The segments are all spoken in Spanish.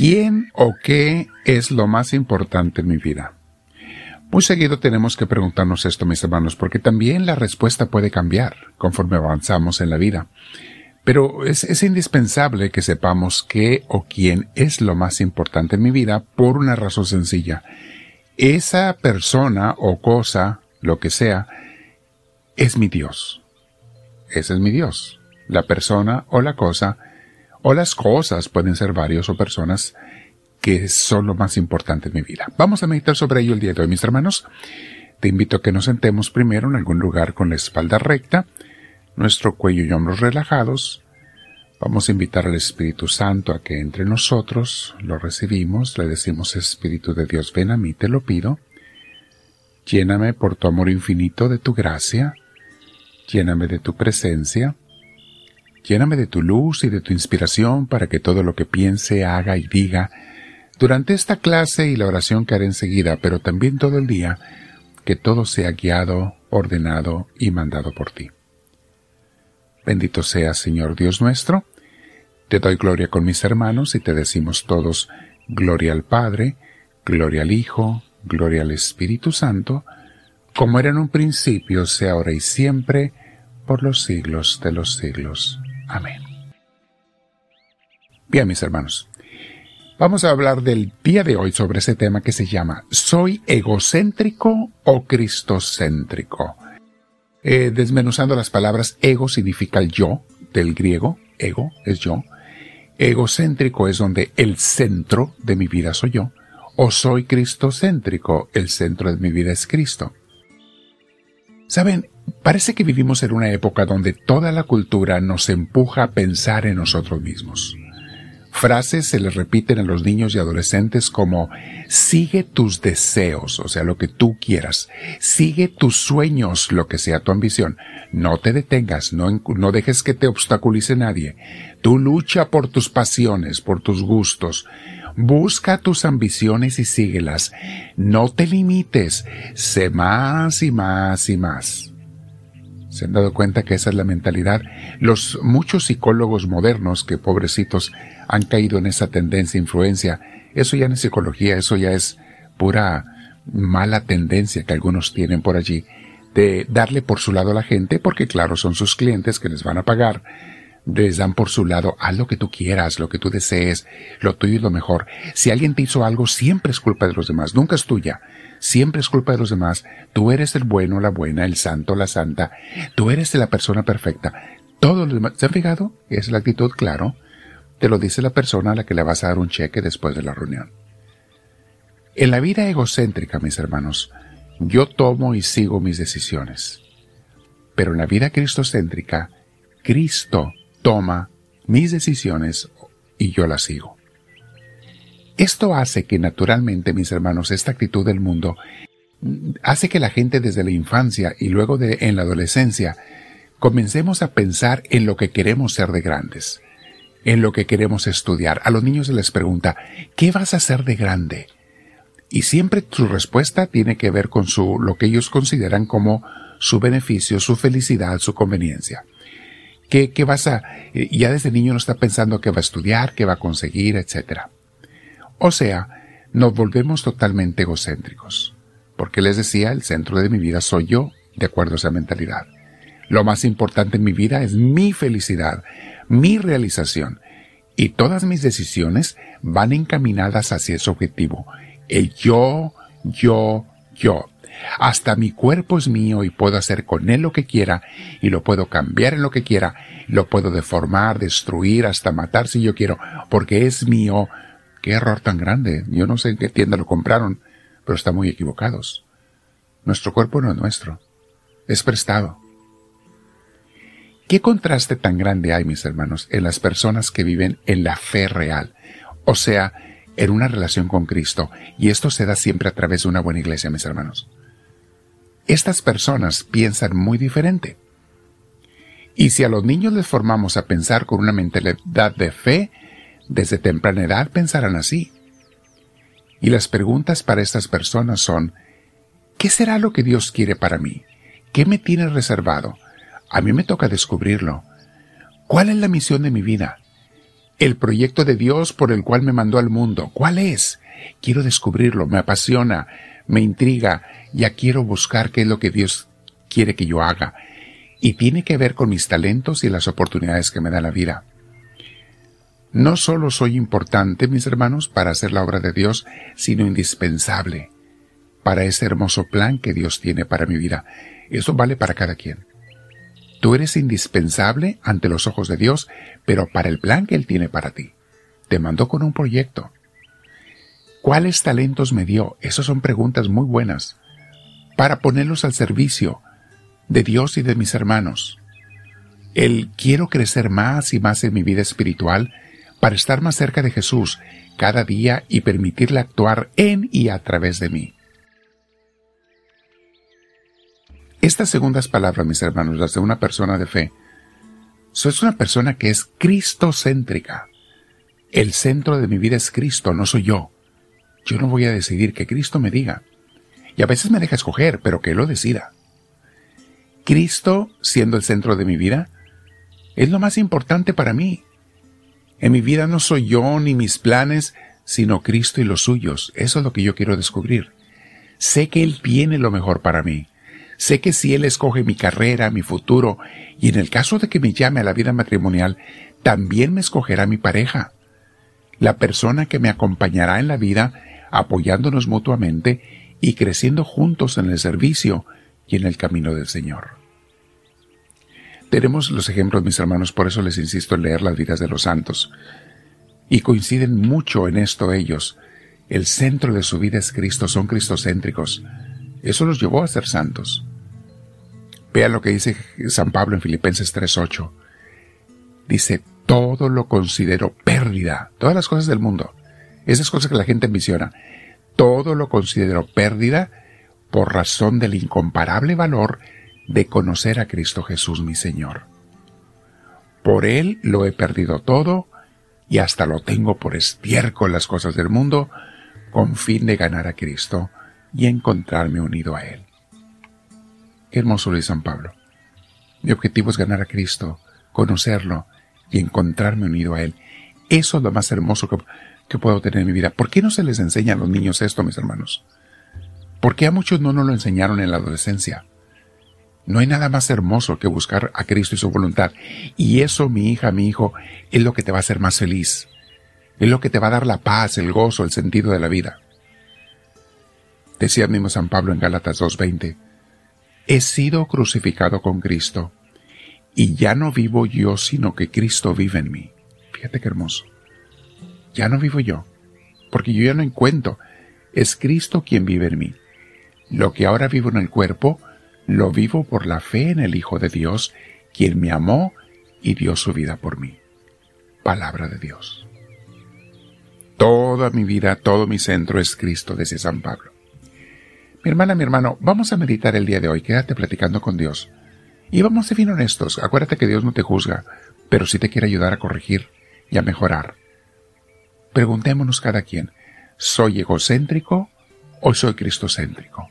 ¿Quién o qué es lo más importante en mi vida? Muy seguido tenemos que preguntarnos esto, mis hermanos, porque también la respuesta puede cambiar conforme avanzamos en la vida. Pero es, indispensable que sepamos qué o quién es lo más importante en mi vida por una razón sencilla. Esa persona o cosa, lo que sea, es mi Dios. Ese es mi Dios. La persona o la cosa, o las cosas pueden ser varios o personas, que son lo más importante en mi vida. Vamos a meditar sobre ello el día de hoy, mis hermanos. Te invito a que nos sentemos primero en algún lugar con la espalda recta, nuestro cuello y hombros relajados. Vamos a invitar al Espíritu Santo a que entre nosotros, lo recibimos, le decimos Espíritu de Dios, ven a mí, te lo pido. Lléname por tu amor infinito de tu gracia, lléname de tu presencia, lléname de tu luz y de tu inspiración para que todo lo que piense, haga y diga durante esta clase y la oración que haré enseguida, pero también todo el día, que todo sea guiado, ordenado y mandado por ti. Bendito sea, Señor Dios nuestro. Te doy gloria con mis hermanos y te decimos todos, gloria al Padre, gloria al Hijo, gloria al Espíritu Santo, como era en un principio, sea ahora y siempre, por los siglos de los siglos. Amén. Bien, mis hermanos. Vamos a hablar del día de hoy sobre ese tema que se llama ¿Soy egocéntrico o cristocéntrico? Eh, desmenuzando las palabras, ego significa el yo, del griego, ego es yo. Egocéntrico es donde el centro de mi vida soy yo. O soy cristocéntrico, el centro de mi vida es Cristo. Saben, parece que vivimos en una época donde toda la cultura nos empuja a pensar en nosotros mismos. Frases se les repiten a los niños y adolescentes como sigue tus deseos, o sea, lo que tú quieras. Sigue tus sueños, lo que sea tu ambición. No te detengas, no, dejes que te obstaculice nadie. Tú lucha por tus pasiones, por tus gustos. Busca tus ambiciones y síguelas. No te limites. Sé más y más y más. ¿Se han dado cuenta que esa es la mentalidad? Los muchos psicólogos modernos que pobrecitos han caído en esa tendencia, influencia. Eso ya no es psicología, eso ya es pura mala tendencia que algunos tienen por allí de darle por su lado a la gente, porque claro, son sus clientes que les van a pagar, les dan por su lado, haz lo que tú quieras, lo que tú desees, lo tuyo es lo mejor. Si alguien te hizo algo, siempre es culpa de los demás, nunca es tuya, siempre es culpa de los demás. Tú eres el bueno, la buena, el santo, la santa, tú eres la persona perfecta. Todos los demás, ¿se han fijado? Es la actitud, claro. Te lo dice la persona a la que le vas a dar un cheque después de la reunión. En la vida egocéntrica, mis hermanos, yo tomo y sigo mis decisiones. Pero en la vida cristocéntrica, Cristo toma mis decisiones y yo las sigo. Esto hace que naturalmente, mis hermanos, esta actitud del mundo hace que la gente desde la infancia y luego de, en la adolescencia comencemos a pensar en lo que queremos ser de grandes en lo que queremos estudiar. A los niños se les pregunta, ¿qué vas a hacer de grande? Y siempre su respuesta tiene que ver con su, lo que ellos consideran como su beneficio, su felicidad, su conveniencia. ¿Qué, vas a, eh, ya desde niño no está pensando qué va a estudiar, qué va a conseguir, etc. O sea, nos volvemos totalmente egocéntricos. Porque les decía, el centro de mi vida soy yo, de acuerdo a esa mentalidad. Lo más importante en mi vida es mi felicidad, mi realización. Y todas mis decisiones van encaminadas hacia ese objetivo. El yo, yo, yo. Hasta mi cuerpo es mío y puedo hacer con él lo que quiera y lo puedo cambiar en lo que quiera, lo puedo deformar, destruir, hasta matar si yo quiero, porque es mío. Qué error tan grande. Yo no sé en qué tienda lo compraron, pero están muy equivocados. Nuestro cuerpo no es nuestro. Es prestado. ¿Qué contraste tan grande hay, mis hermanos, en las personas que viven en la fe real? O sea, en una relación con Cristo. Y esto se da siempre a través de una buena iglesia, mis hermanos. Estas personas piensan muy diferente. Y si a los niños les formamos a pensar con una mentalidad de fe, desde temprana edad pensarán así. Y las preguntas para estas personas son, ¿qué será lo que Dios quiere para mí? ¿Qué me tiene reservado? A mí me toca descubrirlo. ¿Cuál es la misión de mi vida? el proyecto de Dios por el cual me mandó al mundo. ¿Cuál es? Quiero descubrirlo, me apasiona, me intriga, ya quiero buscar qué es lo que Dios quiere que yo haga. Y tiene que ver con mis talentos y las oportunidades que me da la vida. No solo soy importante, mis hermanos, para hacer la obra de Dios, sino indispensable para ese hermoso plan que Dios tiene para mi vida. Eso vale para cada quien. Tú eres indispensable ante los ojos de Dios, pero para el plan que Él tiene para ti. Te mandó con un proyecto. ¿Cuáles talentos me dio? Esas son preguntas muy buenas para ponerlos al servicio de Dios y de mis hermanos. El quiero crecer más y más en mi vida espiritual para estar más cerca de Jesús cada día y permitirle actuar en y a través de mí. Estas segundas palabras, mis hermanos, las de una persona de fe, sois una persona que es cristocéntrica. El centro de mi vida es Cristo, no soy yo. Yo no voy a decidir que Cristo me diga. Y a veces me deja escoger, pero que Él lo decida. Cristo, siendo el centro de mi vida, es lo más importante para mí. En mi vida no soy yo ni mis planes, sino Cristo y los suyos. Eso es lo que yo quiero descubrir. Sé que Él tiene lo mejor para mí. Sé que si Él escoge mi carrera, mi futuro, y en el caso de que me llame a la vida matrimonial, también me escogerá mi pareja, la persona que me acompañará en la vida, apoyándonos mutuamente y creciendo juntos en el servicio y en el camino del Señor. Tenemos los ejemplos, mis hermanos, por eso les insisto en leer las vidas de los santos. Y coinciden mucho en esto ellos. El centro de su vida es Cristo, son cristocéntricos. Eso los llevó a ser santos. Vean lo que dice San Pablo en Filipenses 3.8. Dice, todo lo considero pérdida. Todas las cosas del mundo. Esas cosas que la gente ambiciona. Todo lo considero pérdida por razón del incomparable valor de conocer a Cristo Jesús mi Señor. Por Él lo he perdido todo y hasta lo tengo por estiércol las cosas del mundo con fin de ganar a Cristo y encontrarme unido a Él. Hermoso Luis San Pablo. Mi objetivo es ganar a Cristo, conocerlo y encontrarme unido a Él. Eso es lo más hermoso que, que, puedo tener en mi vida. ¿Por qué no se les enseña a los niños esto, mis hermanos? ¿Por qué a muchos no nos lo enseñaron en la adolescencia? No hay nada más hermoso que buscar a Cristo y su voluntad. Y eso, mi hija, mi hijo, es lo que te va a hacer más feliz. Es lo que te va a dar la paz, el gozo, el sentido de la vida. Decía mismo San Pablo en Gálatas 2.20, he sido crucificado con Cristo, y ya no vivo yo, sino que Cristo vive en mí. Fíjate qué hermoso. Ya no vivo yo, porque yo ya no encuentro, es Cristo quien vive en mí. Lo que ahora vivo en el cuerpo, lo vivo por la fe en el Hijo de Dios, quien me amó y dio su vida por mí. Palabra de Dios. Toda mi vida, todo mi centro es Cristo, decía San Pablo. Mi hermana, mi hermano, vamos a meditar el día de hoy, quédate platicando con Dios. Y vamos a ser bien honestos, acuérdate que Dios no te juzga, pero sí te quiere ayudar a corregir y a mejorar. Preguntémonos cada quien, ¿soy egocéntrico o soy cristocéntrico?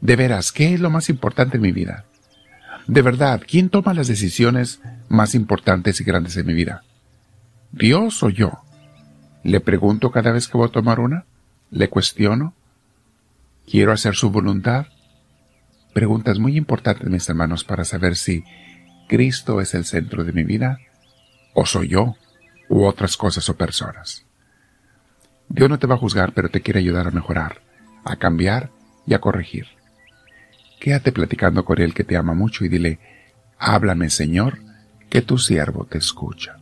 De veras, ¿qué es lo más importante en mi vida? De verdad, ¿quién toma las decisiones más importantes y grandes en mi vida? ¿Dios o yo? ¿Le pregunto cada vez que voy a tomar una? ¿Le cuestiono? ¿Quiero hacer su voluntad? Preguntas muy importantes, mis hermanos, para saber si Cristo es el centro de mi vida o soy yo u otras cosas o personas. Dios no te va a juzgar, pero te quiere ayudar a mejorar, a cambiar y a corregir. Quédate platicando con Él que te ama mucho y dile, háblame Señor, que tu siervo te escucha.